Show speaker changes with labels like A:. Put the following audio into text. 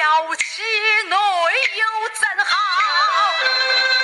A: 娇妻内又怎好？